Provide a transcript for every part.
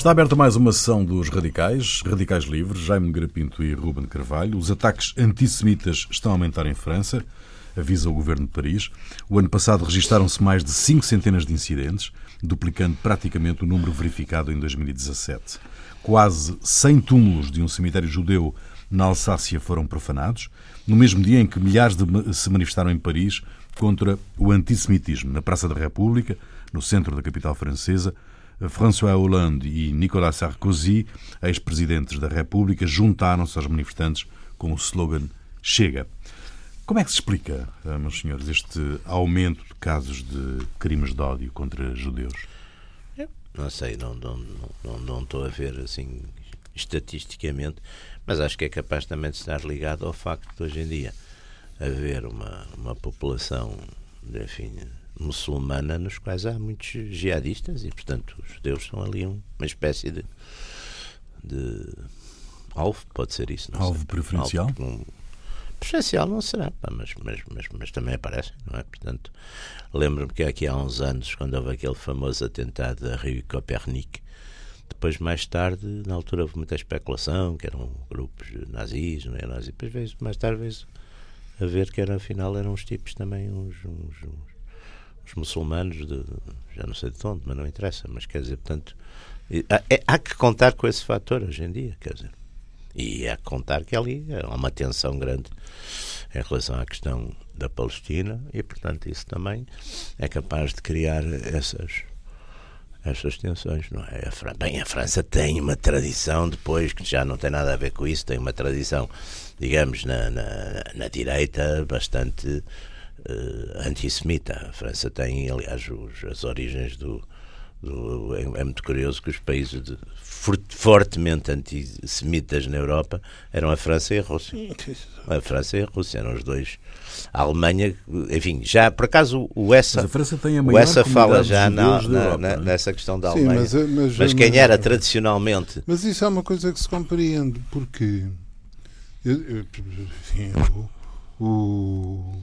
Está aberta mais uma sessão dos Radicais, Radicais Livres, Jaime Grapinto e Ruben Carvalho. Os ataques antissemitas estão a aumentar em França, avisa o governo de Paris. O ano passado registaram-se mais de cinco centenas de incidentes, duplicando praticamente o número verificado em 2017. Quase 100 túmulos de um cemitério judeu na Alsácia foram profanados, no mesmo dia em que milhares de se manifestaram em Paris contra o antissemitismo. Na Praça da República, no centro da capital francesa, François Hollande e Nicolas Sarkozy, ex-presidentes da República, juntaram-se aos manifestantes com o slogan Chega. Como é que se explica, eh, meus senhores, este aumento de casos de crimes de ódio contra judeus? Não sei, não, não, não, não estou a ver assim estatisticamente, mas acho que é capaz também de estar ligado ao facto de hoje em dia haver uma, uma população, enfim, muçulmana nos quais há muitos jihadistas e, portanto, os judeus são ali uma espécie de, de alvo, pode ser isso. alvo sei. preferencial? Alvo, um, preferencial não será, pá, mas, mas, mas, mas, também aparecem, não é? Portanto, lembro-me que aqui há uns anos, quando houve aquele famoso atentado a Rio Copernic, depois, mais tarde, na altura houve muita especulação, que eram grupos nazis, não é nazis, depois veio, mais tarde veio a ver que era, afinal eram uns tipos também, uns, uns, uns os muçulmanos, de, já não sei de onde, mas não interessa, mas quer dizer, portanto, há, é, há que contar com esse fator hoje em dia, quer dizer. E há que contar que ali há uma tensão grande em relação à questão da Palestina e, portanto, isso também é capaz de criar essas essas tensões, não é? Bem, a França tem uma tradição depois que já não tem nada a ver com isso, tem uma tradição, digamos, na, na, na direita bastante uh, antissemita. A França tem, aliás, os, as origens do. do é, é, muito curioso que os países de, fortemente antissemitas na Europa eram a França e a Rússia. A França e a Rússia eram os dois. A Alemanha, enfim, já por acaso o Essa, o Essa fala já na, na, na, nessa questão da Sim, Alemanha. Mas, mas, mas quem era tradicionalmente. Mas isso é uma coisa que se compreende, porque enfim, o, o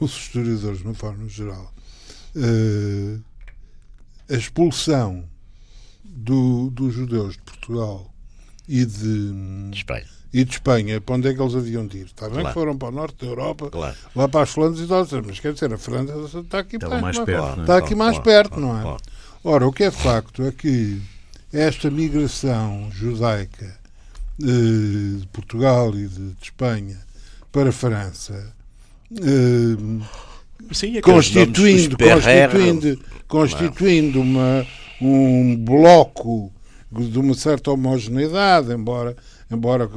os historiadores, de uma forma geral, uh, a expulsão do, dos judeus de Portugal e de, de Espanha. E de Espanha, para onde é que eles haviam de ir? Está bem claro. que foram para o norte da Europa, claro. lá para as Flandres e tal, mas quer dizer, a França está aqui, está mais, perto, está aqui mais perto, não é? Ora, o que é facto é que esta migração judaica eh, de Portugal e de, de Espanha para a França Sim, constituindo, constituindo, constituindo uma, um bloco de uma certa homogeneidade, embora, embora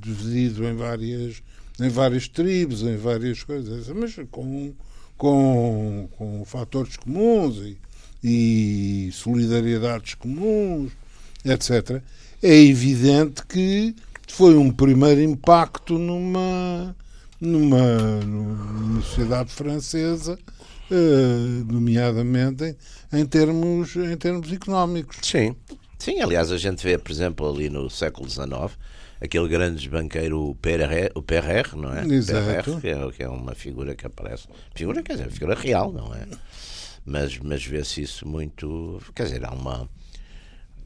dividido em várias, em várias tribos, em várias coisas, mas com, com, com fatores comuns e, e solidariedades comuns, etc. É evidente que foi um primeiro impacto numa numa, numa sociedade francesa, uh, nomeadamente em, em, termos, em termos económicos. Sim. Sim, aliás, a gente vê, por exemplo, ali no século XIX, aquele grande banqueiro, o Perrer, o Perrer não é? Exato. Perrer, que, é, que é uma figura que aparece. Figura, quer dizer, figura real, não é? Mas, mas vê-se isso muito. Quer dizer, há uma.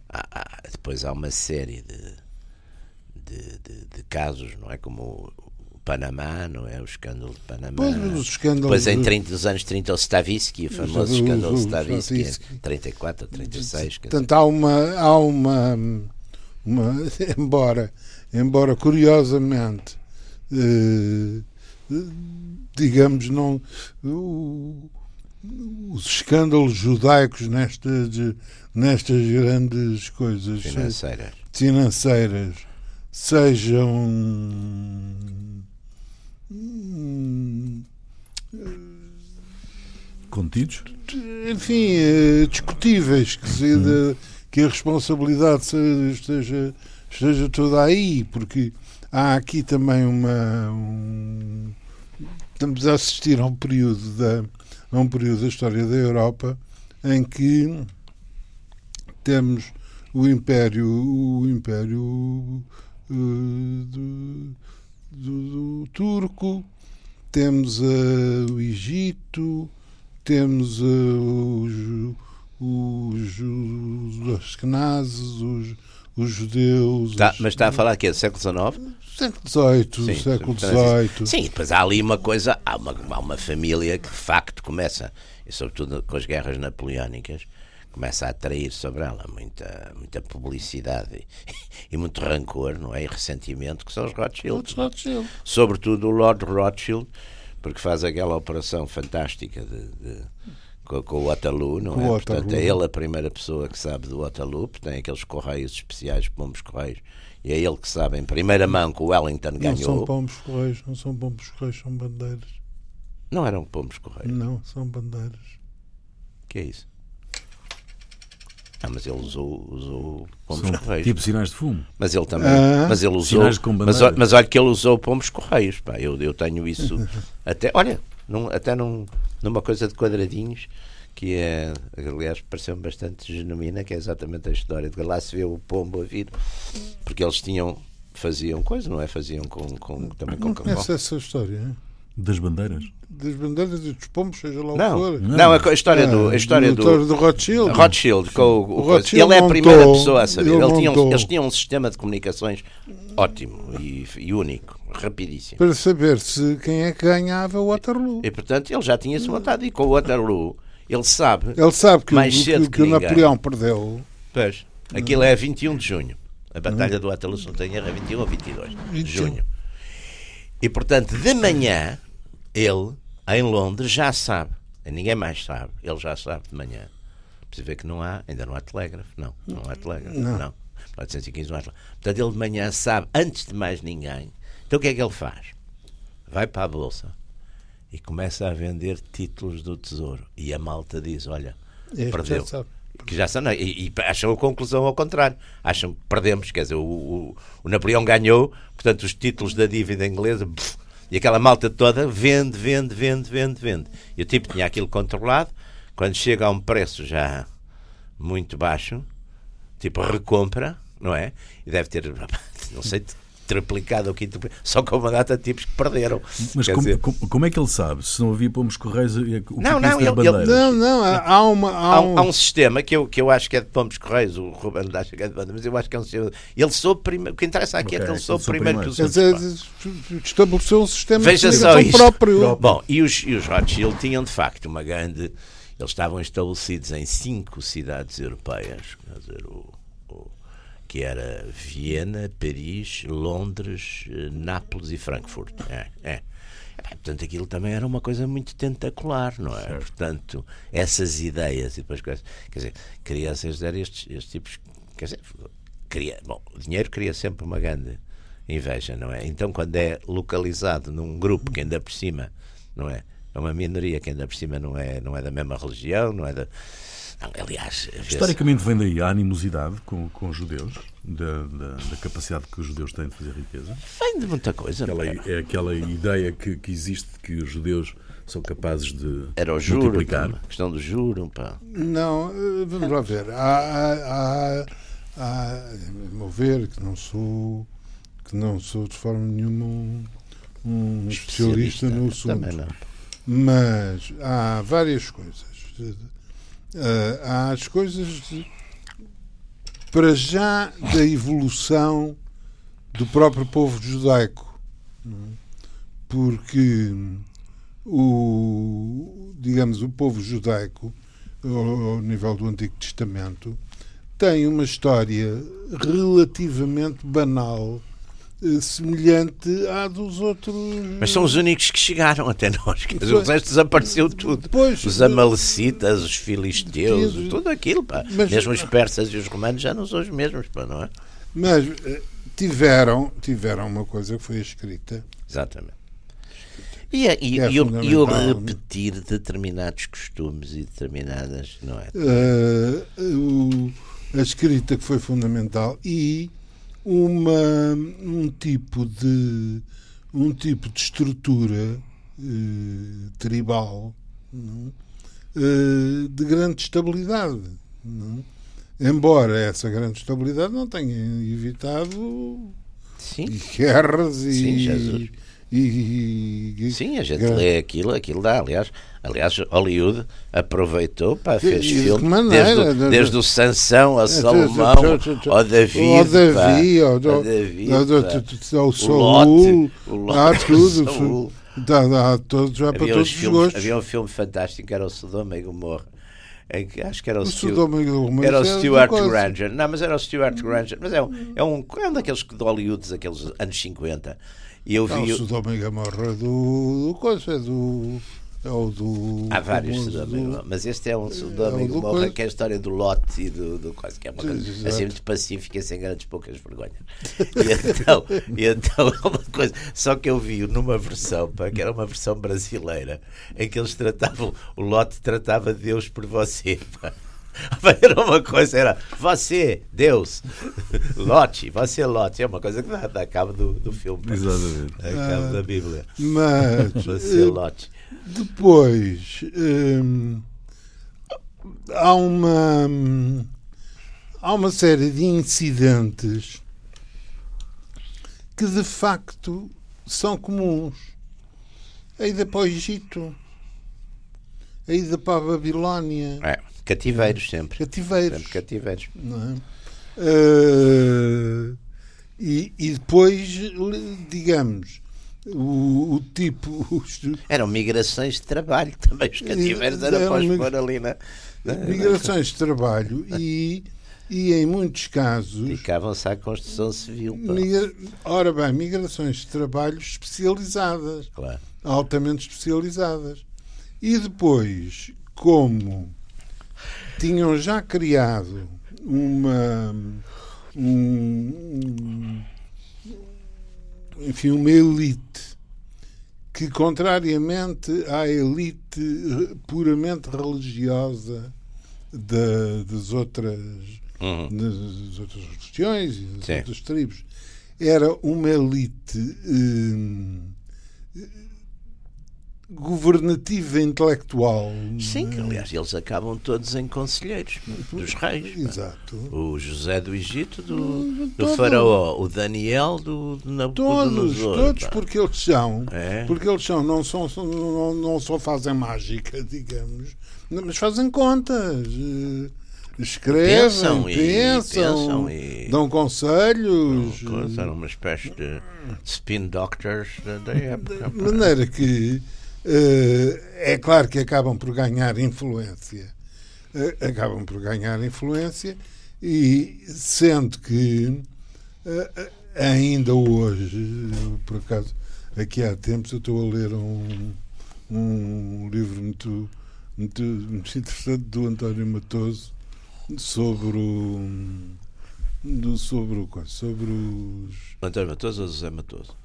Há, há, depois há uma série de, de, de, de, casos, não é? Como Panamá, não é? O escândalo de Panamá. Pois, os escândalos Depois em 30, nos anos 30 o Stavisky, o famoso escândalo de Stavisky, Stavisky. 34 36. Portanto, há uma, há uma, uma embora, embora curiosamente, eh, digamos, não, os escândalos judaicos nestas, nestas grandes coisas financeiras, financeiras sejam Contidos? Enfim, eh, discutíveis, que, se, de, que a responsabilidade esteja, esteja toda aí, porque há aqui também uma. Um, estamos a assistir a um período da, a um período da história da Europa em que temos o Império, o Império uh, do, do, do turco, temos uh, o Egito, temos uh, os, os Ashkenazes, os, os judeus. Tá, os, mas está a falar aqui, século XIX? Século XVIII, sim, século XVIII. Sim, depois há ali uma coisa, há uma, há uma família que de facto começa, e sobretudo com as guerras napoleónicas, começa a atrair sobre ela muita, muita publicidade e, e muito rancor, não é? E ressentimento, que são os Rothschild. Rothschild. Sobretudo o Lord Rothschild, porque faz aquela operação fantástica de, de com, com, o Waterloo, não é? Waterloo. Portanto, é ele a primeira pessoa que sabe do Waterloo, porque tem aqueles correios especiais, pombos correios, e é ele que sabe em primeira mão que o Wellington ganhou. Não são pombos correios, não são pombos correios, são bandeiras. Não eram pombos correios? Não, são bandeiras. Que é isso? Ah, mas ele usou, usou pombos São correios. Tipo sinais de fumo. Mas ele também. Ah. mas ele usou. Sinais com Mas, mas olha que ele usou pombos correios. Pá, eu, eu tenho isso. até, olha, num, até num, numa coisa de quadradinhos que é, aliás, pareceu-me bastante genuína, que é exatamente a história de que lá se vê o pombo a vir, porque eles tinham, faziam coisa, não é? Faziam com, com também com Não com- conhece essa história? Das bandeiras. Das bandeiras e dos pombos, seja lá o que Não, for. não, a, história do, a história do, do, do Rothschild. Rothschild, com o, o. Rothschild ele é a montou- primeira pessoa a saber. ele Ele tinha um- montou. eles tinham um sistema de comunicações ótimo e, e único, rapidíssimo. Para saber se quem é que ganhava o Waterloo. E portanto ele já tinha-se montado. E com o Waterloo, ele sabe. Ele sabe que, Mais o- cedo que, que que. Napoleão perdeu. Pois, aquilo é 21 de junho. A Batalha do Waterloo, se não tenho erro, é 21 ou 22 de 21. junho. E portanto, de manhã, ele, em Londres, já sabe. Ninguém mais sabe. Ele já sabe de manhã. Precisa ver que não há, ainda não há telégrafo. Não, não há telégrafo. Não. Não. 415 não há telégrafo. Portanto, ele de manhã sabe, antes de mais ninguém. Então o que é que ele faz? Vai para a bolsa e começa a vender títulos do tesouro. E a malta diz: Olha, Este perdeu. Que já são, e, e acham a conclusão ao contrário. Acham que perdemos, quer dizer, o, o, o Napoleão ganhou, portanto, os títulos da dívida inglesa, pff, e aquela malta toda vende, vende, vende, vende, vende. E o tipo tinha aquilo controlado, quando chega a um preço já muito baixo, tipo recompra, não é? E deve ter, não sei, triplicado ou quintuplicado, só com uma data de tipos que perderam. Mas como, dizer, como- como é que ele sabe se não havia pomos correios? O que Não, é que é não, ele- ele-? Não, não, há, há uma. Há Há um, um, há um sistema que eu, que eu acho que é de Pombos Correios, o Ruben acha que é de banda, mas eu acho que é um sistema. Ele soube primeiro. O que interessa aqui é Ok, que ele soube soube primeiro que primeiro. os quer outros. estabeleceu um sistema Veja de só isto. próprio. Bom, e os, e os Rothschild tinham de facto uma grande. Eles estavam estabelecidos em cinco cidades europeias, quer dizer, o- que era Viena, Paris, Londres, eh, Nápoles e Frankfurt. É, é. Portanto, aquilo também era uma coisa muito tentacular, não é? Portanto, essas ideias e depois coisas. Quer dizer, crianças dar estes, estes tipos. Quer dizer, cria, bom, o dinheiro cria sempre uma grande inveja, não é? Então, quando é localizado num grupo que ainda por cima, não é? É uma minoria que ainda por cima não é, não é da mesma religião, não é da. Aliás, Historicamente vem daí a animosidade com, com os judeus, da, da- da capacidade que os judeus têm de fazer riqueza. vem de muita coisa. não Aquela, é? é aquela ideia que, que existe que os judeus são capazes de Era o juro, multiplicar. pá, a questão do juro, pá. Não, eh, vamos lá ver. Há, há, há, há, a meu ver, que não sou, que não sou de forma nenhuma um, um especialista no assunto. Também não. Mas há várias coisas. Há as coisas de- para já da evolução do próprio povo judaico. é? Porque o, digamos, o povo judaico, ao, nível do Antigo Testamento, tem uma história relativamente banal, semelhante à dos outros. Mas são os únicos que chegaram até nós. Quer dizer, o resto desapareceu tudo. Pois, os amalecitas, os filisteus, Tudo. tudo aquilo, pá. Mas- Mesmo os persas e os romanos já não são os mesmos, pá, não é? Mas eh, tiveram, tiveram uma coisa que foi escrita. Exatamente. E, é- e, é e o, e o fundamental. repetir determinados costumes e determinadas, não é? eh, o- a escrita que foi fundamental e uma, um tipo de um tipo de estrutura eh, tribal não? Eh, de grande estabilidade. não? Embora essa grande estabilidade não tenha evitado Sim. guerras Sim, e. e, e Sim, a gente grande. lê aquilo, aquilo dá, aliás, aliás, Hollywood aproveitou, pá, fez de, filme de desde, de, desde o Sansão a Salomão, ao Davi, ao Davi, ao Davi, ao Saul, o Lot, tudo, dá, dá, todos, já para todos os gostos. Havia um filme fantástico que era o Sodoma e Gomorra acho que era o, o Stu, era o Stuart Granger. Não, mas era o Stuart Granger. Mas é um, é um, é um daqueles de Hollywood, daqueles anos 50. E eu vi. o Sodoma e Gomorra do. do coisa, é do. É o do. Há vários Sodoma mas este é um Sodoma é e Gomorra que é a história do Lot e do, do quase que é uma coisa assim muito pacífica, sem grandes poucas vergonhas. E então, e então é uma coisa. Só que eu vi numa versão, pá, que era uma versão brasileira, em que eles tratavam. O Lot tratava Deus por você. Pá. Era uma coisa, era você, Deus, Lote, você, Lote. É uma coisa que dá cabo do, do filme. Exatamente. Cabo ah, da Bíblia. Mas. Você, Lote. Depois hum, há uma há uma série de incidentes que de facto são comuns. A ida para o Egito, a ida para a Babilónia. É, cativeiros sempre. Cativeiros. Sempre cativeiros. Não é? Uh, e, e depois, digamos, o, o tipo. Os... Eram migrações de trabalho também. Os cativeiros eram para os pôr ali na. Migrações de trabalho e, e em muitos casos. Dedicavam-se à construção civil. Migra... Ora bem, migrações de trabalho especializadas. Claro. Altamente especializadas. E depois, como tinham já criado uma. Um, enfim, uma elite que, contrariamente à elite puramente religiosa da, das, outras, uhum. das outras religiões e das Sim. outras tribos, era uma elite. Hum, governativa intelectual. Sim, que aliás eles acabam todos em conselheiros dos reis. Exato. O José do Egito, do, do Faraó, o Daniel do, do Nabucodonosor. Todos, todos porque eles são, é. porque eles são, não, são, não, não só fazem mágica, digamos, mas fazem contas. Eh, escrevem, pensam, pensam, e, pensam e, dão conselhos. Eram uma espécie de spin doctors da época. De maneira que é claro que acabam por ganhar influência. Eh, acabam por ganhar influência e sendo que eh, ainda hoje, por acaso, aqui há tempos eu estou a ler um, um livro muito, muito, muito interessante do António Matoso sobre o do, sobre o sobre os António Matoso ou José Matoso?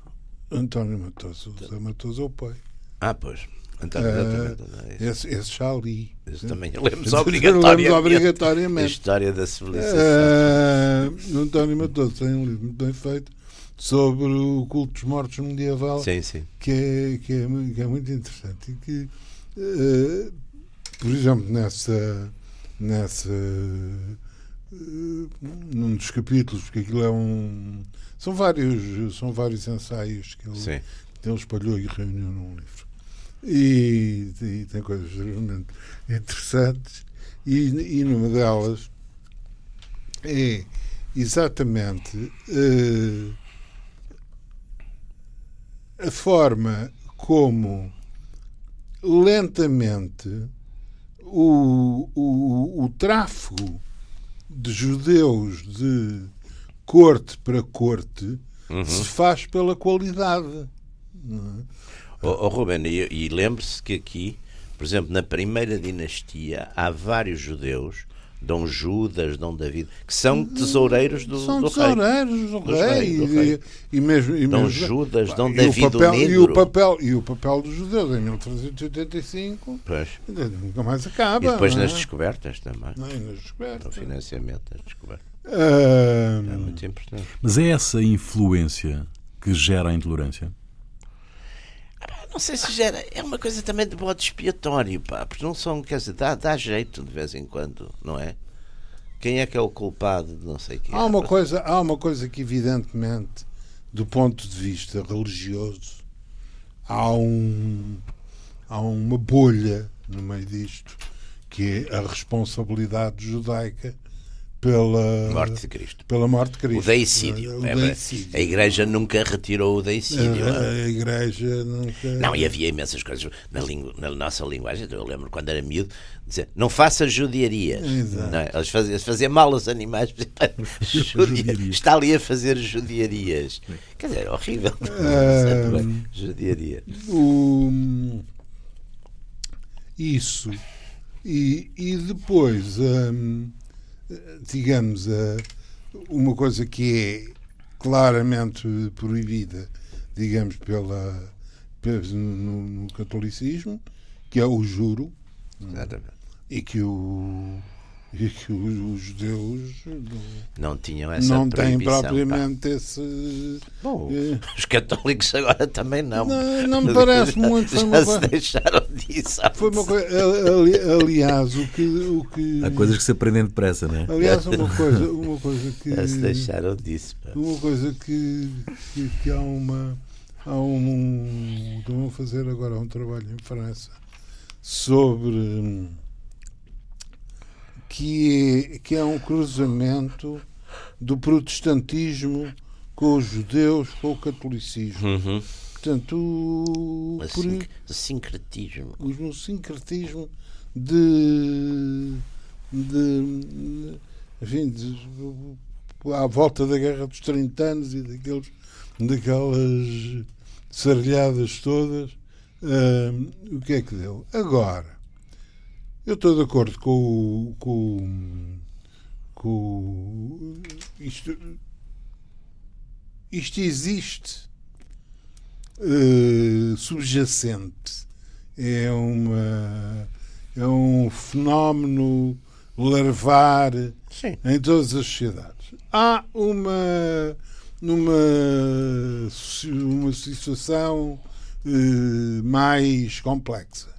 António Matoso, José Matoso é o pai. Ah, pois. Então, uh, esse, esse já li. Esse também lemos obrigatoriamente. lemos obrigatoriamente. A história da civilização. Uh, António Matoso tem um livro muito bem feito sobre o culto dos mortos medieval. Sim, sim. Que é, que é, que é muito interessante. E que, uh, por exemplo, nessa. nessa uh, num dos capítulos, porque aquilo é um. São vários, são vários ensaios que ele, que ele espalhou e reuniu num livro. E, e tem coisas realmente interessantes. E, e numa delas é exatamente uh, a forma como lentamente o, o, o tráfego de judeus de corte para corte uhum. se faz pela qualidade. É? Oh, oh Ruben, e, e lembre-se que aqui, por exemplo, na primeira dinastia, há vários judeus Dom Judas, Dom David, que são tesoureiros do, são do tesoureiros rei. do rei. Do rei. E, e, mesmo, e Dom mesmo, Judas, Dom David o papel, o e o papel E o papel dos judeus em 1385 pois. nunca mais acaba. E depois nas é? descobertas também. Não, nas descobertas. O financiamento das descobertas. Um... É muito importante. Mas é essa influência que gera a intolerância? Não sei se gera. É uma coisa também de bode expiatório, pá. Porque não são. Quer dizer, dá, dá jeito de vez em quando, não é? Quem é que é o culpado de não sei o quê? Há uma, coisa, há uma coisa que, evidentemente, do ponto de vista religioso, há, um, há uma bolha no meio disto que é a responsabilidade judaica pela morte de Cristo. Pela morte de Cristo. O deicídio. O é deicídio. A Igreja nunca retirou o deicídio. A, a, a Igreja nunca. Não, e havia imensas coisas na, lingu... na nossa linguagem. Eu lembro quando era miúdo dizer não faça judiaria. Não é? Eles faziam, faziam mal aos animais. Judia... Está ali a fazer judiarias. Quer dizer, é horrível. Uh, judiaria. O... Isso. E, e depois. Um digamos, uma coisa que é claramente proibida, digamos, pela, no, no catolicismo, que é o juro. Exatamente. E que o e que os, judeus não tinham essa não têm propriamente pá. esse Bom, eh, os católicos agora também não não, não me parece muito foi já se deixaram disso foi uma coisa ali, aliás o que o que há coisas que se aprendem depressa não é aliás uma coisa uma coisa que já se deixaram disso pá. uma coisa que, que, que há uma há um, estão a fazer agora um trabalho em França sobre que é, que é um cruzamento do protestantismo com os judeus, com o catolicismo. Uhum. Portanto, o, o sincretismo. O, sincretismo de, de, enfim, de, à volta da Guerra dos 30 anos e daqueles, daquelas sarrilhadas todas, uh, o que é que deu? Agora, eu estou de acordo com, com, com isto. Isto existe uh, subjacente. É uma é um fenómeno larvar Sim. em todas as sociedades. Há uma numa uma situação uh, mais complexa.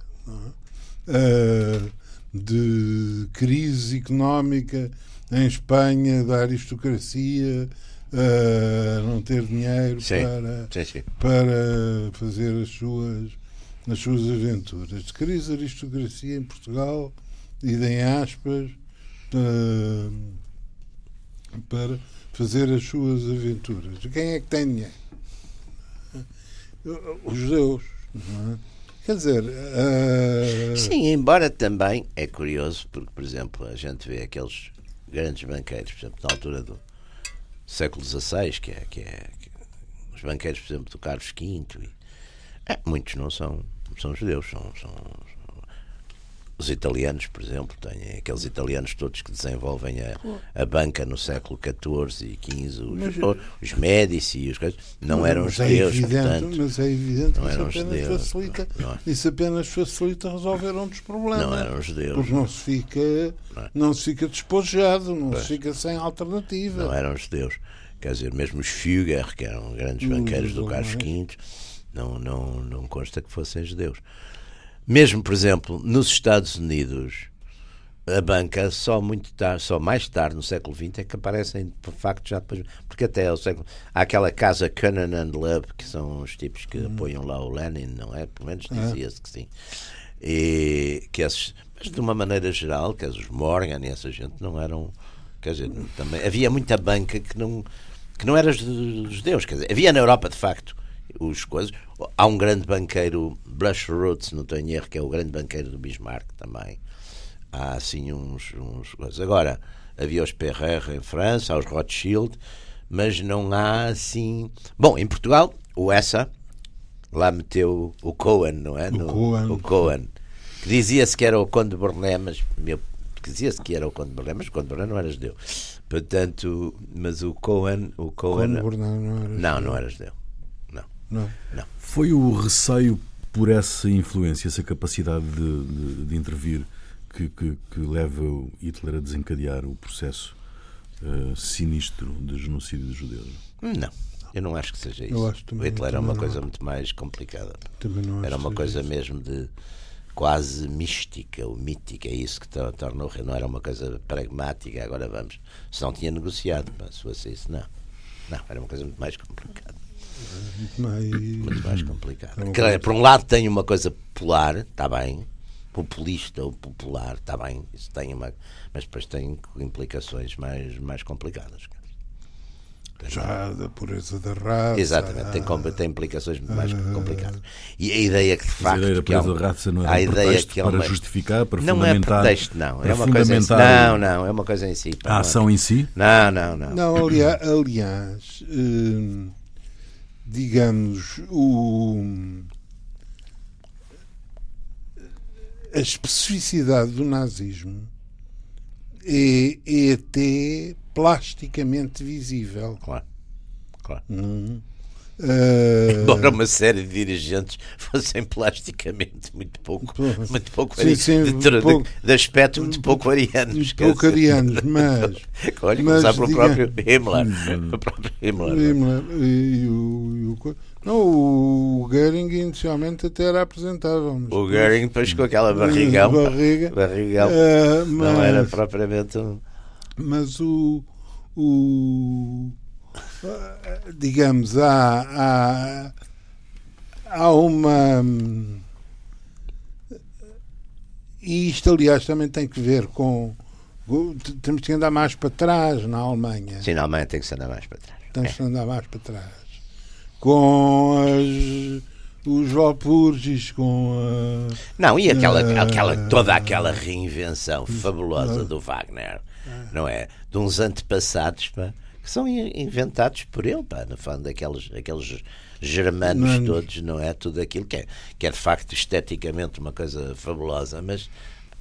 Uh, de crise económica em Espanha, da aristocracia uh, não ter dinheiro sim, para, sim, sim. para fazer as suas, as suas aventuras. De crise de aristocracia em Portugal e em aspas uh, para fazer as suas aventuras. Quem é que tem dinheiro? Os judeus. Não é? Quer dizer. Uh... Sim, embora também é curioso, porque, por exemplo, a gente vê aqueles grandes banqueiros, por exemplo, na altura do século XVI, que é, que é que, os banqueiros, por exemplo, do Carlos V, e, é, muitos não são, são judeus, são, são, os italianos, por exemplo, têm aqueles italianos todos que desenvolvem a, a banca no século XIV e XV, os, mas, os Médici e os coisas, não eram é judeus, é evidente, portanto, Mas é evidente não que isso apenas, judeus, facilita, não, não. isso apenas facilita resolver um dos problemas. Não eram judeus. Porque não se fica, não, não se fica despojado, não pois. se fica sem alternativa. Não eram judeus. Quer dizer, mesmo os Fugger, que eram grandes banqueiros do Carlos V, não, não, não consta que fossem judeus. Mesmo, por exemplo, nos Estados Unidos, a banca só muito tarde, só mais tarde no século XX é que aparecem de facto já depois, porque até o século há aquela casa Cannon and Love que são os tipos que hum. apoiam lá o Lenin, não é? Pelo menos é. dizia-se que sim. E que esses, mas de uma maneira geral, que os Morgan e essa gente não eram, quer dizer, também havia muita banca que não que não era judeus, quer dizer, havia na Europa de facto os coisas. Há um grande banqueiro, Blush Roots, não tenho erro, que é o grande banqueiro do Bismarck também. Há assim uns, uns coisas. Agora, havia os Perrer em França, há os Rothschild, mas não há assim. Bom, em Portugal, o Essa lá meteu o Cohen, não é? O no, Cohen. O Cohen. Que dizia-se que era o Conde de Borné, mas meu, dizia-se que era o Conde de Borné, mas o Conde de Borné não era judeu. Portanto, mas o Cohen. O Cohen não era Não, não era judeu. Não. não. Foi o receio por essa influência, essa capacidade de, de, de intervir que, que, que, leva Hitler a desencadear o processo uh, sinistro de genocídio dos judeus? Não. Eu não acho que seja isso. o Hitler era uma coisa não. muito mais complicada. era uma coisa isso. mesmo de quase mística ou mítica. É isso que torna o Não era uma coisa pragmática. Agora vamos. Se não tinha negociado, se fosse isso, não. Não, era uma coisa muito mais complicada. Muito mais, muito mais complicado. É por um lado tem uma coisa popular, está bem, populista ou popular, está bem, isso tem uma, mas depois tem implicações mais, mais complicadas. Já da pureza da raça. Exatamente, tem, tem implicações mais uh, complicadas. E a ideia que de facto. A ideia da pureza da raça não é a ideia que para uma, justificar, para não fundamentar. Não é pretexto, não. É uma coisa em si. Não, não, é uma coisa em si. A ação em si? Não, não, não. Não, aliás, aliás hum, digamos, o a especificidade do nazismo é, é até plasticamente visível. Claro. claro. Uhum. Uh... Embora uma série de dirigentes fossem plasticamente muito pouco, muito pouco, sim, sim, de, de, pouco, de, aspecto muito pouco arianos. Pouco arianos, mas. Olha, mas, começar pelo próprio Himmler. o próprio Himmler. Himmler e o, e o, não, o Goering inicialmente até era apresentável. o Goering depois com aquela barrigão. Barriga. barrigão uh, mas, não era propriamente um. Mas o. o digamos, há, há, há uma. E isto, aliás, também tem que ver com. Temos que andar mais para trás na Alemanha. Sim, na Alemanha tem que se andar mais para trás. Temos que é. andar mais para trás. Com as os Valpurgis com a, não e aquela a, aquela toda aquela reinvenção fabulosa do Wagner não é de uns antepassados pá, que são inventados por ele, pá, no fundo, aqueles, aqueles germanos Manos. todos, não é? Tudo aquilo que é, que é de facto esteticamente uma coisa fabulosa, mas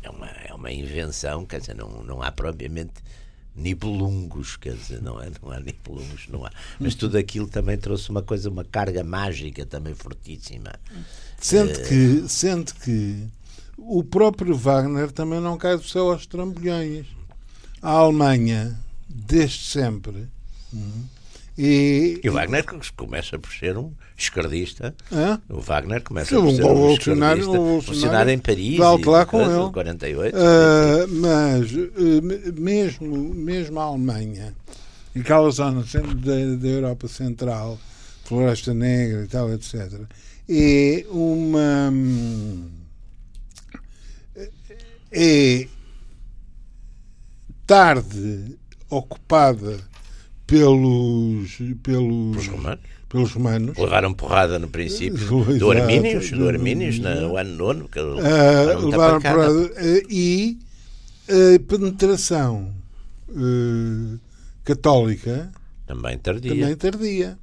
é uma, é uma invenção, quer dizer, não, não há propriamente nibelungos, quer dizer, não, é, não há nibelungos, não há. Mas tudo aquilo também trouxe uma coisa, uma carga mágica também fortíssima. Sendo, uh, que, sendo que o próprio Wagner também não cai do céu aos trambolhões. A Alemanha, desde sempre, e, e o Wagner começa por ser um esquerdista. É? O Wagner começa por ser um esquerdista. Funcionário em Paris. Volto lá com ele. 48. Uh, mas uh, mesmo, mesmo a Alemanha, aquela zona da, da Europa Central, Floresta Negra e tal, etc., é uma. É tarde ocupada pelos pelos romanos. pelos romanos. Levaram porrada no princípio Exato, do Armínios, do Armínios no ano nono. Que uh, levaram porrada uh, e a penetração uh, católica também tardia. Também tardia.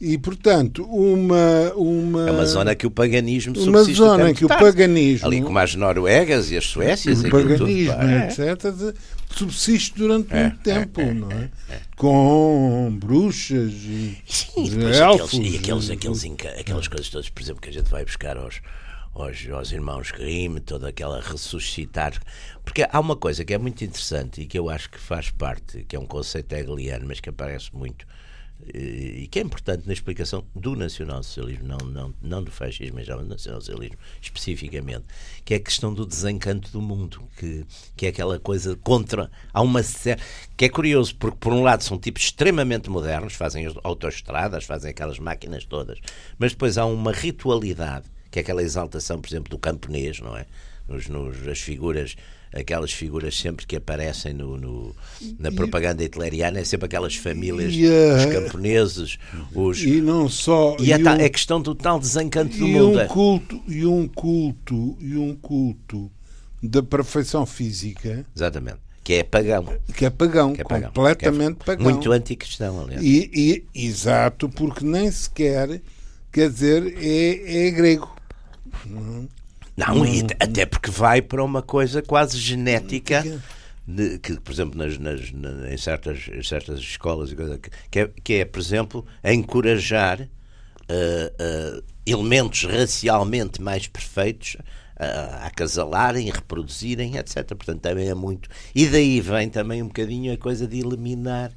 E, portanto, uma, uma. É uma zona que o paganismo Uma zona que tarde. o paganismo. Ali como as Noruegas e as Suécias. O paganismo, tudo, é. etc., subsiste durante é, muito tempo, é, não é? é? Com bruxas e, Sim, elfos. Aqueles, e aqueles, aqueles, aquelas coisas todas, por exemplo, que a gente vai buscar aos, aos, aos irmãos Grimm, toda aquela ressuscitar. Porque há uma coisa que é muito interessante e que eu acho que faz parte, que é um conceito hegeliano, mas que aparece muito e que é importante na explicação do nacionalsocialismo, não, não, não do fascismo, mas já do nacionalsocialismo especificamente, que é a questão do desencanto do mundo, que, que é aquela coisa contra. Há uma que é curioso, porque por um lado são tipos extremamente modernos, fazem autoestradas, fazem aquelas máquinas todas, mas depois há uma ritualidade, que é aquela exaltação, por exemplo, do camponês, não é? Nos, nos, as figuras aquelas figuras sempre que aparecem no, no na propaganda hitleriana, é sempre aquelas famílias, os camponeses, os... E não só... E, e a, um, a, questão do tal desencanto do mundo. Um culto, e um culto, e um culto da perfeição física... Exatamente que é pagão. Que é pagão, que é pagão completamente que é pagão. Muito anticristão, aliás. E, e, exato, porque nem sequer, quer dizer, é, é grego. Não, e até porque vai para uma coisa quase genética. Que, por exemplo, nas, nas, em, certas, em certas escolas, que é, que é, por exemplo, encorajar uh, uh, elementos racialmente mais perfeitos a acasalarem, reproduzirem, etc. Portanto, também é muito. E daí vem também um bocadinho a coisa de eliminar,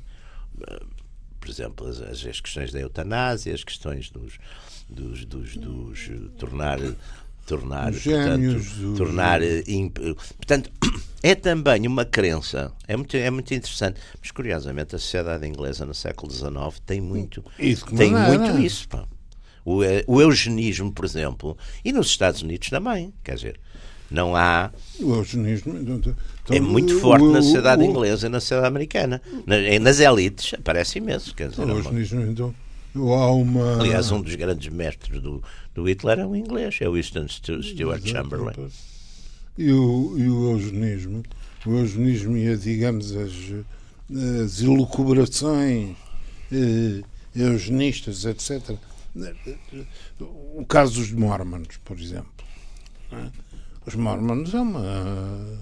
por exemplo, as, as questões da eutanásia, as questões dos, dos, dos, dos tornar tornar, gêmeos, portanto, tornar, eh, portanto, é também uma crença, é muito, é muito interessante, mas curiosamente a sociedade inglesa no século XIX tem muito, isso tem muito é? isso, pá. O, eh, o eugenismo, por exemplo, e nos Estados Unidos também, quer dizer, não há. O eugenismo então, é muito forte o, na sociedade o, inglesa e na sociedade americana. Nas elites aparece imenso. Quer dizer, o eugenismo, então, uma. Aliás, um dos grandes mestres do, do Hitler é um inglês, é o Winston Stuart Chamberlain. E o, e o eugenismo, o eugenismo e, digamos, as, as elucubrações eh, eugenistas, etc. O caso dos Mormons, por exemplo. É? Os Mormons é uma,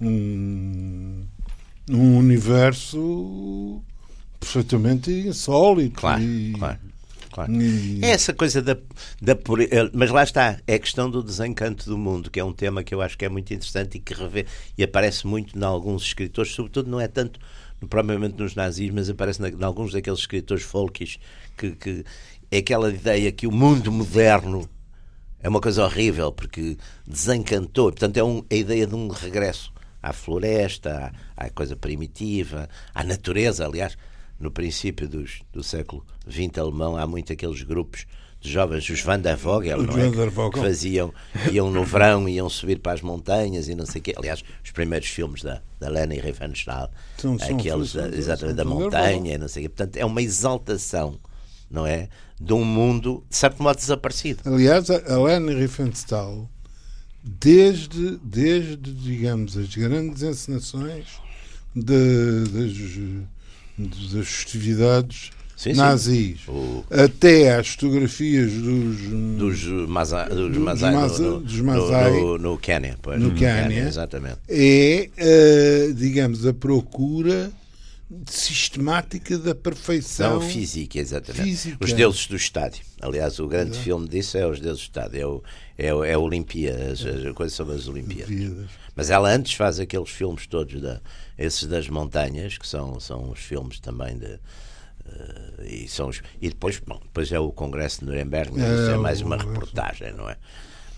um, um universo perfeitamente insólito. Claro, e, claro. Claro. E... É essa coisa da, da. Mas lá está, é a questão do desencanto do mundo, que é um tema que eu acho que é muito interessante e que revê, e aparece muito em alguns escritores, sobretudo não é tanto provavelmente nos nazis, mas aparece em alguns daqueles escritores folkies que, que é aquela ideia que o mundo moderno é uma coisa horrível porque desencantou. Portanto, é, um, é a ideia de um regresso à floresta, à, à, coisa primitiva, à natureza. Aliás, no princípio dos, do século XX alemão, há muito aqueles grupos de jovens, os Van der Vogel, não é? que faziam, iam no verão, iam subir para as montanhas e não sei o quê. Aliás, os primeiros filmes da, da Leni Riefenstahl, são, aqueles são, da, exatamente da montanha e não sei o quê. Portanto, é uma exaltação, não é? De um mundo, de certo modo, desaparecido. Aliás, a Leni Riefenstahl, desde, desde, digamos, as grandes encenações de, das, das festividades sim, nazis, sim. O... até às fotografias dos dos, Maza, dos, dos, Mazai, no, dos Mazai no, no, no Quênia, pois, no Quênia, exatamente. é, uh, digamos, a procura sistemática da perfeição Não, física, exatamente. Física. Os deuses do estádio. Aliás, o grande Exato. filme disso é Os Deuses do Estádio. É, o, é, o, é a Olimpíada, as, as coisas sobre as Olimpíadas. Mas ela antes faz aqueles filmes todos, da, esses das montanhas, que são, são os filmes também de, Uh, e, são os, e depois, bom, depois é o Congresso de Nuremberg, mas é, isso é mais uma reportagem, não é?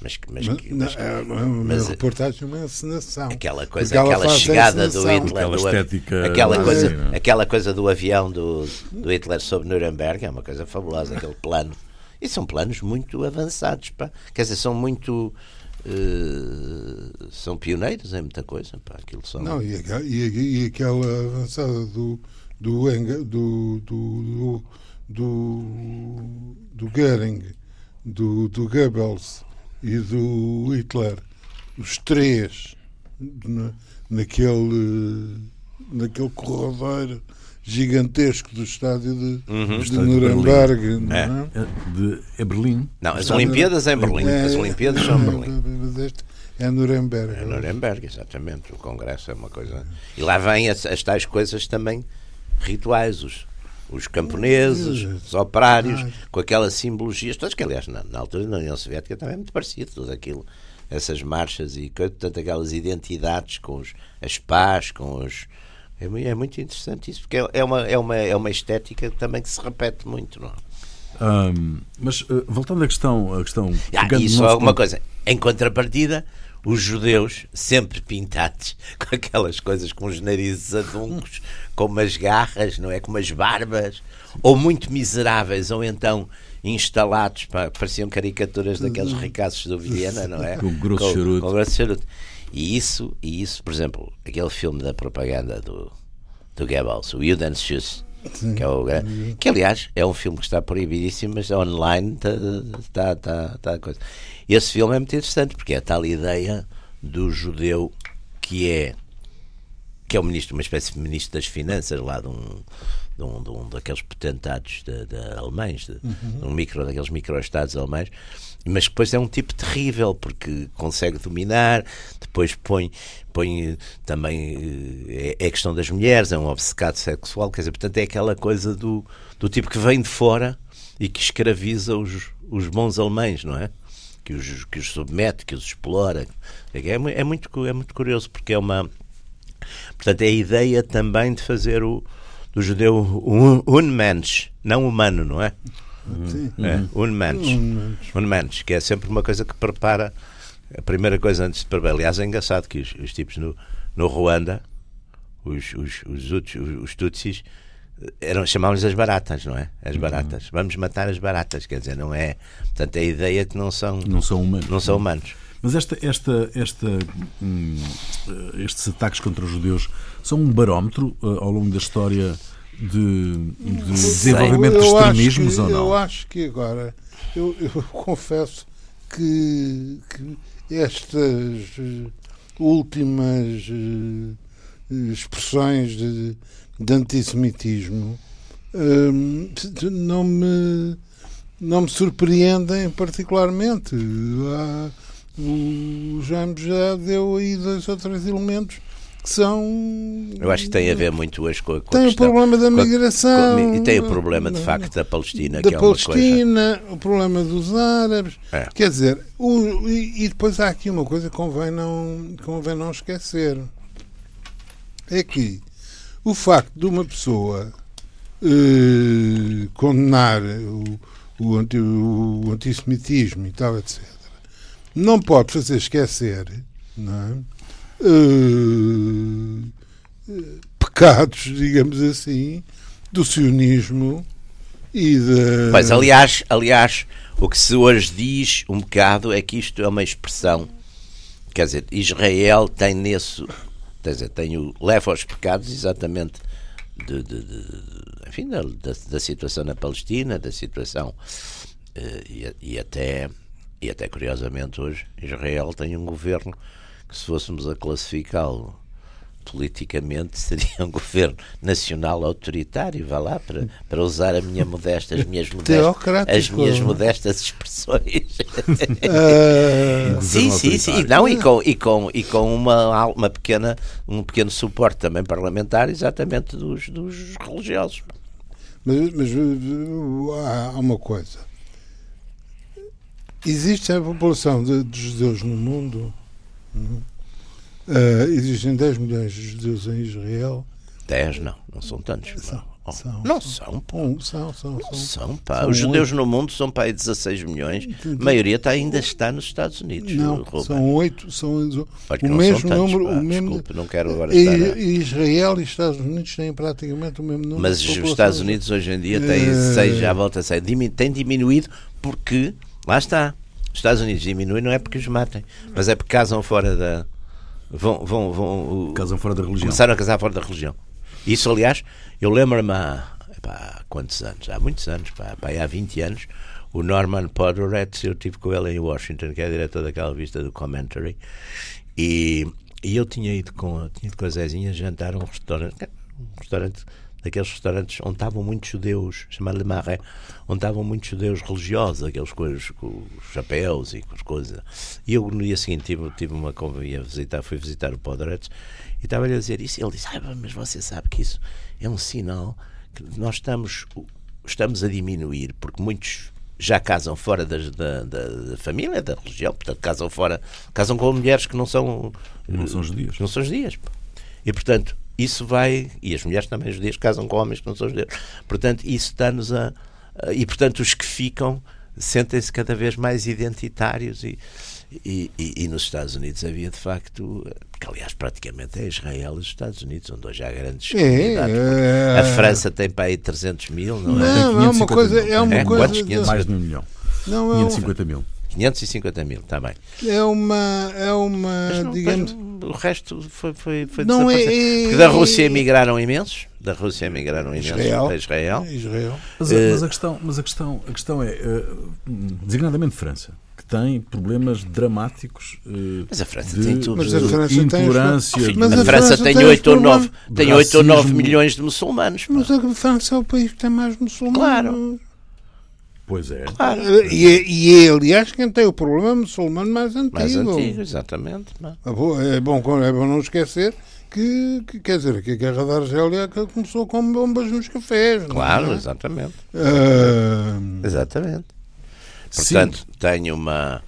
Mas, mas, mas, mas, é uma, mas reportagem, uma encenação. Aquela coisa, aquela chegada do Hitler, aquela, do, estética, aquela, coisa, é? aquela coisa do avião do, do Hitler sobre Nuremberg é uma coisa fabulosa, aquele plano. E são planos muito avançados, pá. quer dizer, são muito. Uh, são pioneiros em muita coisa. Pá. Aquilo são... Não, e, e, e aquela avançada do, do, do, do, do, do Goering, do, do Goebbels e do Hitler, os três na, naquele, naquele corredor gigantesco do estádio de, uhum. de Nuremberg. De, é. é. de é Berlim. Não, as Olimpíadas é em Berlim. É, as Olimpíadas são em Berlim. Mas este é Nuremberg. É Nuremberg, exatamente. O Congresso é uma coisa. E lá vêm as, as tais coisas também rituais, os, os camponeses, os operários, com aquelas simbologias todas, que aliás na, na, altura na União Soviética também é muito parecido, tudo aquilo, essas marchas e portanto aquelas identidades com os, as pás, com os. É, é muito interessante isso, porque é, é, uma, é, uma, é uma estética também que se repete muito, não é? Um, mas uh, voltando à questão, à questão ah, e só alguma coisa, em contrapartida, os judeus sempre pintados com aquelas coisas com os narizes aduncos, com umas garras, não é? Com umas barbas, ou muito miseráveis, ou então instalados, pá, pareciam caricaturas daqueles ricaços do Viena, não é? Com grosso com, charuto. Com grosso charuto. E isso, e isso, por exemplo, aquele filme da propaganda do, do Goebbels, o Judendschuss, que, é o, que aliás é um filme que está proibidíssimo, mas online está, está, está, coisa. Esse filme é muito interessante porque é a tal ideia do judeu que é que é o ministro, uma espécie de ministro das finanças lá de um, de um, de um daqueles potentados de, de alemães, de, uhum. de um micro, daqueles microestados alemães, mas depois é um tipo terrível porque consegue dominar, depois põe, põe também eh, é, é questão das mulheres, é um obcecado sexual, quer dizer, portanto é aquela coisa do, do tipo que vem de fora e que escraviza os, os bons alemães, não é? Que os, que os submete, que os explora. É, é, muito, é muito curioso porque é uma Portanto, é a ideia também de fazer o do judeu um, unmensch, não humano, não é? Uhum. É, unmensch. Unmensch, que é sempre uma coisa que prepara a primeira coisa antes de preparar. Aliás, é engraçado que os, os tipos no, no Ruanda, os, os, os, os, os Tutsis, eram, chamávamos as baratas, não é? As baratas. Uhum. Vamos matar as baratas, quer dizer, não é. Portanto, a ideia é que não são, não são humanos. Não são humanos. Mas esta, esta, esta, hum, estes ataques contra os judeus são um barómetro uh, ao longo da história de, de desenvolvimento de extremismos que, ou não? Eu acho que agora, eu, eu confesso que, que estas eh, últimas uh, expressões de, de antissemitismo um, não me não me surpreendem particularmente. Há, o Jaime já deu aí dois ou três elementos que são. Eu acho que tem a ver muito hoje com a, com tem a questão, o problema da migração. e tem o problema, de facto, da Palestina, da que é Palestina, coisa... o problema dos árabes. É. Quer dizer, o, e, e, depois há aqui uma coisa que convém não, convém não esquecer: é que o facto de uma pessoa eh, condenar o, o, anti, o antissemitismo e tal, etc não pode fazer esquecer não é? Uh, pecados, digamos assim, do sionismo e da. Mas, aliás, aliás, o que se hoje diz um bocado é que isto é uma expressão. Quer dizer, Israel tem nesse. Quer dizer, tem o, leva aos pecados exatamente de, de, de enfim, da, da, situação na Palestina, da situação uh, e, e até e até curiosamente hoje Israel tem um governo que se fôssemos a classificá-lo politicamente seria um governo nacional autoritário, vá lá, para, para usar a minha modesta, as minhas modestas, as minhas modestas expressões. Uh, sim, sim, sim. Não, e com, e com, e com uma, uma pequena, um pequeno suporte também parlamentar, exatamente dos, dos religiosos. Mas, mas há uma coisa Existe a população de, de judeus no mundo. Uh, existem 10 milhões de judeus em Israel. 10 não, não são tantos. São, não, são, não são, pá. São, são, não são, pá. São Os judeus 8. no mundo são para aí 16 milhões. A maioria está, ainda está nos Estados Unidos. Não, Ruben. são 8. São, o mesmo tantos, número. Pá, o mesmo, desculpe, não quero agora estar a... Israel e Estados Unidos têm praticamente o mesmo número. Mas os Estados Unidos hoje em dia têm uh... 6, já volta a 6. Tem diminuído porque, lá está, os Estados Unidos diminuem não é porque os matem, mas é porque casam fora da. Vão, vão, vão, casam fora da religião. Começaram a casar fora da religião. Isso, aliás, eu lembro-me há, há quantos anos? Há muitos anos, pá, pá, há 20 anos, o Norman Podhoretz, eu estive com ele em Washington, que é diretor daquela revista do Commentary, e, e eu tinha ido com, tinha ido com a Zezinha jantar a um restaurante, um restaurante daqueles restaurantes onde estavam muitos judeus, chamado Le Marais, onde estavam muitos judeus religiosos, aqueles coisas com os chapéus e com as coisas. E eu no dia seguinte tive, tive uma convite a visitar, fui visitar o Podretz e estava-lhe a dizer isso. E ele disse: ah, Mas você sabe que isso é um sinal que nós estamos, estamos a diminuir, porque muitos já casam fora da, da, da, família, da religião, portanto, casam fora, casam com mulheres que não são. Não são judias. Não são judias. E, portanto, isso vai. E as mulheres também, judias, casam com homens que não são judeus. Portanto, isso está-nos a, a. E, portanto, os que ficam sentem-se cada vez mais identitários e, e, e, e, nos Estados Unidos havia de facto, que aliás praticamente é Israel e os Estados Unidos, onde hoje há grandes é, comunidades. É, a França tem para aí 300 mil, não é? Não, é uma coisa. É uma é, coisa quantos? 500 mais de um milhão. Não, 550 mil. 550 mil, está bem. É uma. É uma não, digamos. o resto foi, foi, foi não é, Porque da Rússia emigraram imensos. Da Rússia emigraram imensos Israel, para Israel. Israel. Mas, uh, mas, a questão, mas a questão, a questão é, uh, designadamente França, que tem problemas dramáticos. Uh, mas a França de, tem tudo. Mas a França intolerância. Tem, mas a, França, França tem 8 ou 9, tem 8 ou 9 milhões de muçulmanos. Mas a França é o país que tem mais muçulmanos. Claro. Pois é. Claro. E, é, e é, aliás, quem tem o problema muçulmano mais antigo. Mais antigo, exatamente. É bom, é bom, é bom não esquecer que, que, quer dizer, que a guerra da Argélia começou com bombas nos cafés. Claro, é? exatamente. Uh... Exatamente. Portanto, Sim. tenho uma.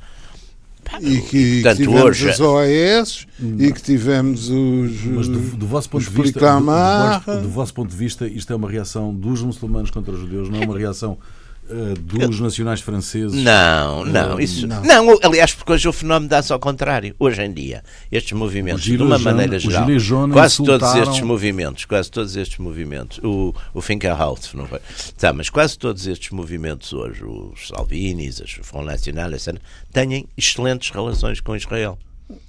E que, Portanto, que tivemos hoje... as OAS e que tivemos os. Mas do, do vosso ponto de vista, do, do, vosso, do vosso ponto de vista, isto é uma reação dos muçulmanos contra os judeus, não é uma reação uh, dos nacionais franceses. Não, não, isso não. não. Aliás, porque hoje o fenómeno dá-se ao contrário. Hoje em dia, estes movimentos, de uma maneira geral, quase todos estes movimentos, quase todos estes movimentos, o, o Finkerhout, não foi? Tá, mas quase todos estes movimentos hoje, os Salvinis, os Front National, etc., têm excelentes relações com Israel.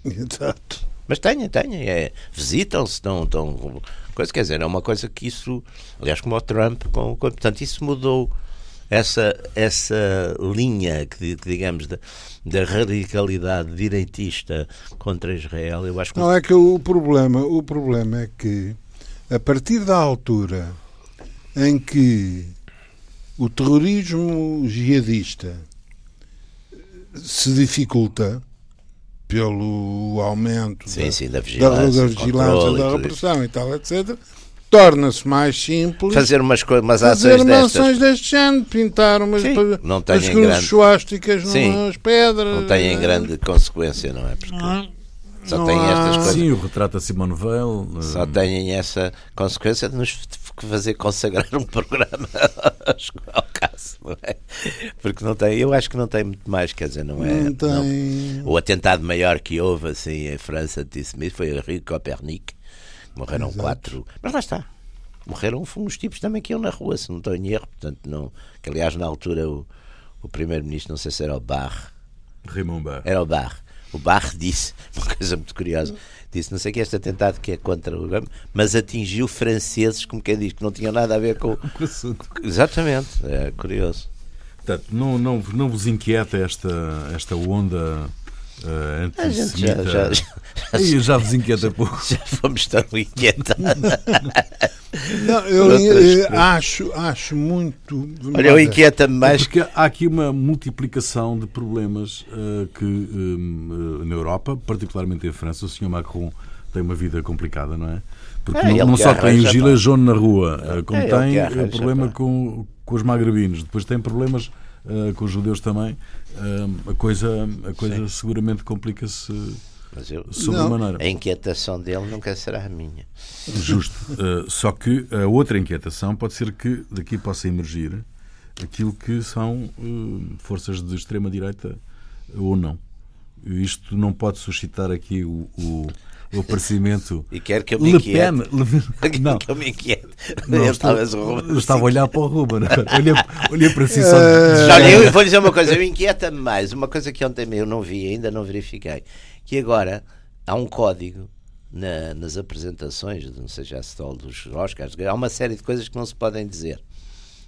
Exato. Mas têm, têm. É, Visitam-se, estão, estão. Coisa, quer dizer, é uma coisa que isso. Aliás, como o Trump, com, com, portanto, isso mudou essa, essa linha que, digamos da, da, radicalidade direitista contra Israel eu acho que não é que o problema o problema é que a partir da altura em que o terrorismo jihadista se dificulta pelo aumento sim, da, sim, da vigilância, da, da, vigilância, da repressão e tal, etc., torna-se mais simples fazer umas, umas ações fazer umas ações deste género, pintar umas Sim, não as cruzes suásticas nas pedras. Não tem grande consequência, não é? Porque não, só não tem há... estas coisas. Sim, o retrato a Simone Weil. Só eh, têm essa consequência de nos fazer consagrar um programa ao caso, não é? Porque não tem, eu acho que não tem muito mais, quer dizer, não é? Não tem... Não, o atentado maior que houve assim em França antissemita foi o Rio Copernic Morreram Exato. quatro. Mas lá está. Morreram uns tipos também que iam na rua, se não estou em erro. Portanto, não, que aliás, na altura, o, o primeiro-ministro, não sei se era o Barre. Raymond Barre. Era o Barre. O Barre disse, uma coisa muito curiosa, disse, não sei que este atentado que é contra o mas atingiu franceses, como quem diz, que não tinham nada a ver com o assunto. Exatamente, é curioso. Portanto, não, não, não vos inquieta esta, esta onda uh, antissemita? Já, já, já, já vos inquieta pouco. Já fomos tão inquietados. Não, eu, eu acho, acho muito. Olha, eu inquieta-me mais. Porque há aqui uma multiplicação de problemas uh, que uh, na Europa, particularmente em França, o Sr. Macron tem uma vida complicada, não é? Porque é, não, não só tem o gilet jaune na rua, como é tem o problema com, com os magrebinos, depois tem problemas uh, com os judeus também. Uh, a coisa, a coisa seguramente complica-se mas eu, sobremaneira. A inquietação dele nunca será a minha. Justo. Uh, só que a outra inquietação pode ser que daqui possa emergir aquilo que são uh, forças de extrema-direita ou não. Isto não pode suscitar aqui o, o, o aparecimento. E quer que eu me Pen, Le... Não. que eu me inquiete. Não, eu, estava, eu estava a olhar para o Ruben. Olhei, olhei para si só. Uh... Olha, eu vou dizer uma coisa, eu inquieta-me mais. Uma coisa que ontem eu não vi, ainda não verifiquei que agora há um código na, nas apresentações, não sei já se dos Oscars, há uma série de coisas que não se podem dizer.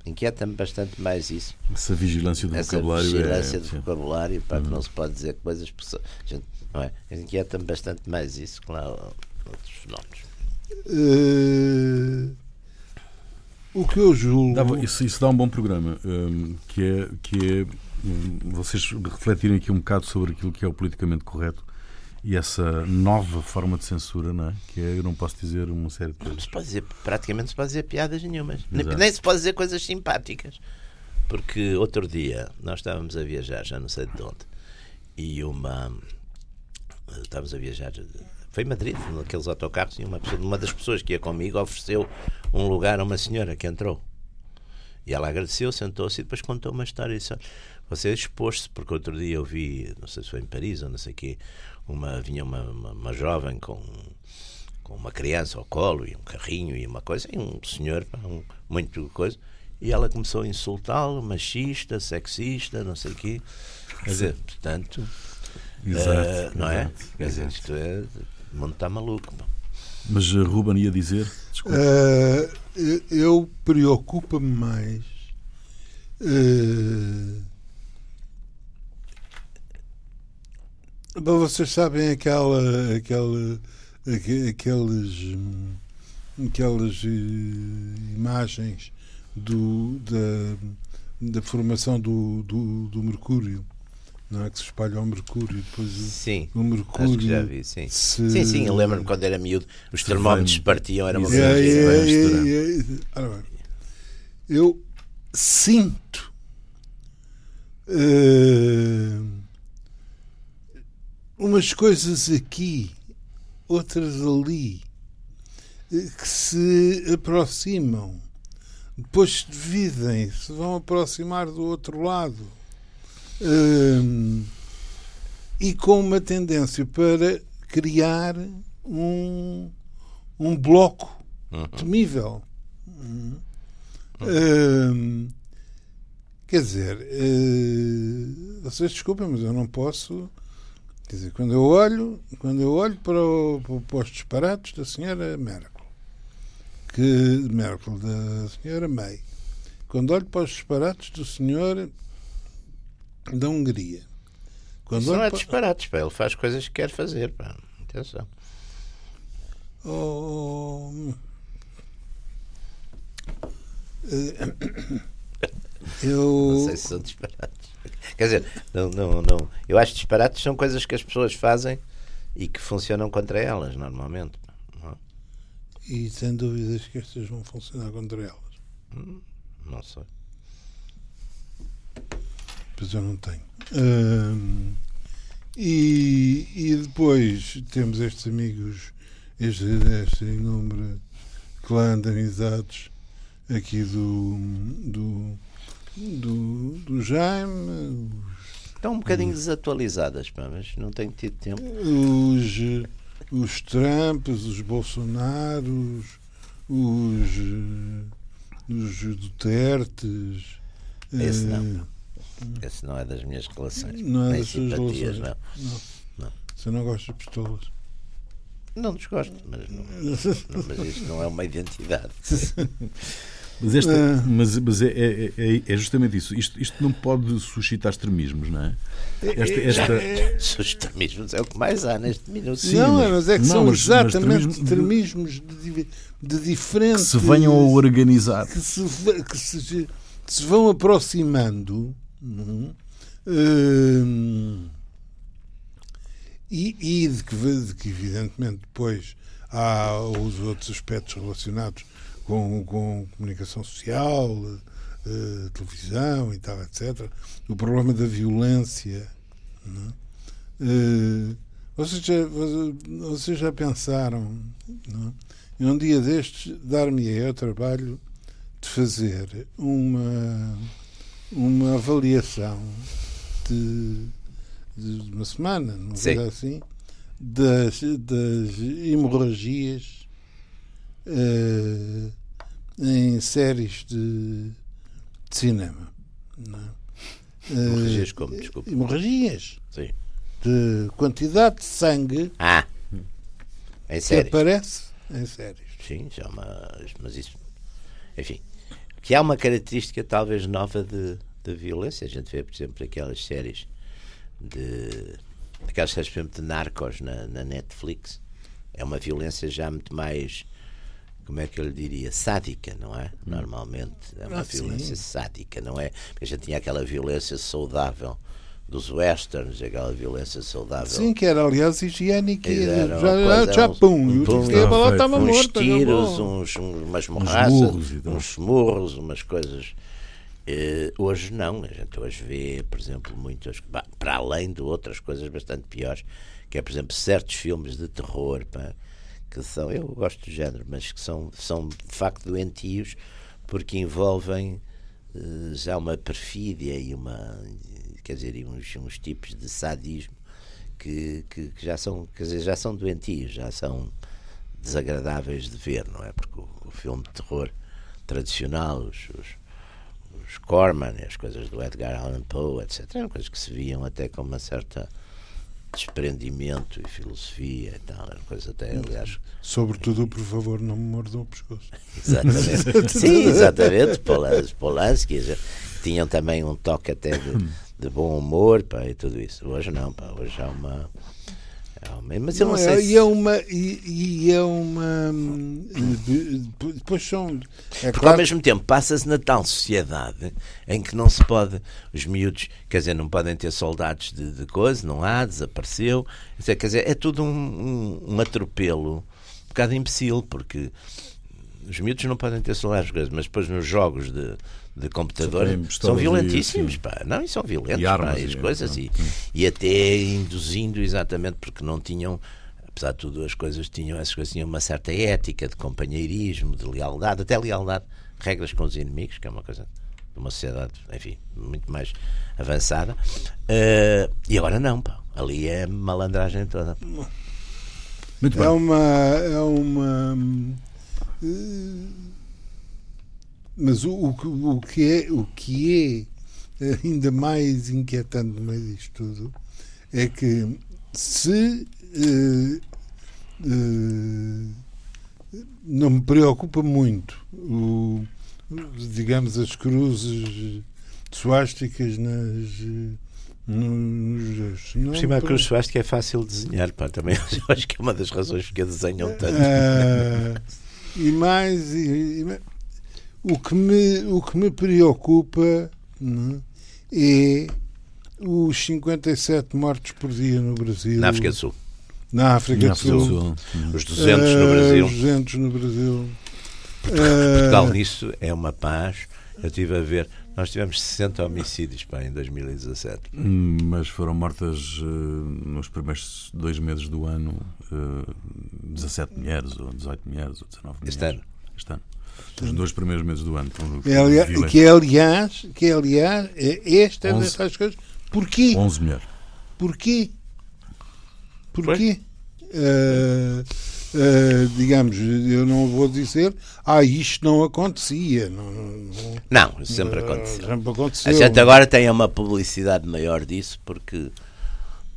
Inquieta-me bastante mais isso. Essa vigilância do Essa vocabulário. vigilância é, do sim. vocabulário, para uhum. não se pode dizer coisas. Gente, não é? Inquieta-me bastante mais isso que lá outros fenómenos. Uh, o que eu julgo. Dá, isso, isso, dá um bom programa, um, que é. Que é hum, vocês refletirem aqui um bocado sobre aquilo que é o politicamente correto e essa nova forma de censura, não é? Que é, eu não posso dizer uma série de coisas. Não se pode dizer, praticamente não se pode dizer piadas nenhumas. Exato. Nem se pode dizer coisas simpáticas. Porque outro dia nós estávamos a viajar, já não sei de onde, e uma. Estávamos a viajar. Foi em Madrid, naqueles autocarros, e uma, pessoa, uma das pessoas que ia comigo ofereceu um lugar a uma senhora que entrou. E ela agradeceu, sentou-se e depois contou uma história. E disse, você expôs-se, porque outro dia eu vi, não sei se foi em Paris ou não sei o quê, uma, vinha uma, uma, uma, jovem com, com uma criança ao colo e um carrinho e uma coisa, e um senhor, um, muito coisa, e ela começou a insultá-lo, machista, sexista, não sei o quê. Quer dizer, portanto, exato, uh, não é? Exato, Quer dizer, isto é, o mundo está maluco. Mas uh, Ruben ia dizer? Uh, eu preocupa-me mais. Uh, Bom, vocês sabem aquela, aquela, aqueles, aquelas eh, imagens do, da, da formação do, do, do Mercúrio não é que se espalha ao Mercúrio depois sim, o Mercúrio acho que já vi, sim. Se... sim, sim, eu lembro-me quando era miúdo os termómetros partiam, era uma coisa é, é, é, eu sinto uh, umas coisas aqui, outras ali, eh, que se aproximam depois dividem, se vão aproximar do outro lado. Hum, e com uma tendência para criar um, um bloco uhum. temível. Uhum. Uhum. quer dizer, uh, vocês desculpem, mas eu não posso. Quer dizer, quando eu olho, quando eu olho para, o, para os disparates da senhora Merkel, que Merkel, da senhora May, quando olho para os disparates do senhor da Hungria, quando Isso não é disparates, pá. ele faz coisas que quer fazer. Pá. Atenção. Oh, eu... Não sei se são disparates. Quer dizer, não, não, não. Eu acho que disparates são coisas que as pessoas fazem e que funcionam contra elas, normalmente. Não? É? E sem dúvidas que estas vão funcionar contra elas. Hum, não sei. Pois eu não tenho. Hum, e, e depois temos estes amigos, este, este número clã de amizades aqui do, do, do, do Jaime. Estão um bocadinho os, desatualizadas, mas não tenho tido tempo. Os, os Trumps, os Bolsonaros, os, os Dutertes. Esse não. Eh, esse não é das minhas relações. Não é das suas relações. Não. não. não. Você não gosta de pistolas? Não desgosto, mas, não, mas isto não é uma identidade. Mas, esta, ah. mas, mas é, é, é, é, justamente isso. Isto, isto não pode suscitar extremismos, não é? Esta, esta... Os extremismos é o que mais há neste minuto. Sim, não, mas, mas é que não, são mas, exatamente extremismos de, de diferentes. Que se venham a organizar. Que se, que se, se vão aproximando Uhum. Hum, e, e de, que, de, que, evidentemente, depois há os outros aspectos relacionados com, com comunicação social, uh, televisão e tal, etc. O problema da violência. Uh, vocês, já, vocês já pensaram, não? em um dia destes, dar-me o trabalho de fazer uma uma avaliação de, de uma semana, não é assim, das, das hemorragias uh, em séries de, de cinema. É? Hemorragias como? Desculpa. Hemorragias. Sim. De quantidade de sangue ah, em séries. que aparece em séries. Sim, já uma, mas isso. Enfim, que há uma característica talvez nova de, de violência. A gente vê, por exemplo, aquelas séries de. aquelas séries, por exemplo, de narcos na, na Netflix. É uma violência já muito mais. Como é que eu lhe diria? Sádica, não é? Hum. Normalmente é uma ah, violência sim. sádica, não é? Porque a gente tinha aquela violência saudável dos westerns, aquela violência saudável. Sim, que era aliás higiênica. Já, já, já pum, um, pum, a bola estava uns morta. tiros, uns, umas morraças, uns, uns murros, umas coisas. Uh, hoje não, a gente hoje vê, por exemplo, muitas, para além de outras coisas bastante piores, que é, por exemplo, certos filmes de terror, pá, que são, eu gosto do género, mas que são, são de facto doentios, porque envolvem uh, já uma perfídia e uma quer dizer, uns, uns tipos de sadismo que, que, que, já são, quer dizer, já são doentios, já são desagradáveis de ver, não é? Porque o, o filme de terror tradicional, os, os, os Corman, as coisas do Edgar Allan Poe, etc., eram coisas que se viam até com uma certa desprendimento e filosofia e tal, era coisa até, aliás. Sobretudo, por favor, não me mordam o pescoço. exatamente. Sim, exatamente. Polanski tinham também um toque até de de bom humor pá, e tudo isso. Hoje não, pá, hoje há uma. É uma mas eu não, não sei. É, se... E é uma. E, e é uma. Depois são. É Porque claro... ao mesmo tempo passa-se na tal sociedade em que não se pode. Os miúdos, quer dizer, não podem ter soldados de, de coisa, não há, desapareceu. Quer dizer, é tudo um, um, um atropelo um bocado imbecil, porque os miúdos não podem ter soldados, mas depois nos jogos de de computador são violentíssimos, e, pá. Não, e são violentos, e armas, pá, e as coisas, e, e até induzindo exatamente porque não tinham apesar de tudo, as coisas tinham, essas coisas tinham uma certa ética de companheirismo, de lealdade, até lealdade, regras com os inimigos, que é uma coisa de uma sociedade, enfim, muito mais avançada. Uh, e agora não, pá. Ali é malandragem toda. Muito bem. É uma. É uma uh, mas o, o, o, que é, o que é ainda mais inquietante no meio disto tudo é que se uh, uh, não me preocupa muito o, digamos as cruzes suásticas nas nos Por cima, a cruz suástica é fácil de desenhar, pá, também acho que é uma das razões que a desenham tanto. Uh, e mais, e, e, o, que me, o que me preocupa não, é os 57 mortos por dia no Brasil. Na África do Sul. Na África, Na África do, Sul. Sul. Os 200 uh, no Brasil. Os 200 no Brasil. Portugal, uh, nisso é uma paz. Eu estive a ver. Nós tivemos 60 homicídios pá, em 2017. Hum, mas foram mortas uh, nos primeiros dois meses do ano uh, 17 mulheres, ou 18 mulheres, ou 19 mulheres. Este ano? Este ano. Os dois primeiros meses do ano. É, aliás, que, é, aliás, que é, aliás, é esta é dessas coisas. Porquê? 11 mulheres. Porquê? Porquê? Uh, uh, digamos, eu não vou dizer, ah, isto não acontecia. Não, não, não sempre, aconteceu. sempre aconteceu. A gente agora tem uma publicidade maior disso porque.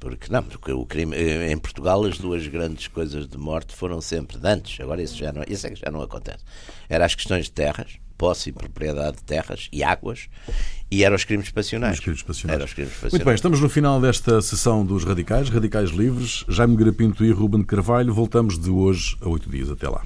Porque não, porque o crime em Portugal as duas grandes coisas de morte foram sempre de antes, agora isso já não, isso é que já não acontece. Era as questões de terras, posse e propriedade de terras e águas e eram os crimes passionais. Os crimes passionais. Os crimes passionais. Muito bem, estamos no final desta sessão dos Radicais, Radicais Livres, Jaime Grapinto e Ruben Carvalho. Voltamos de hoje a oito dias. Até lá.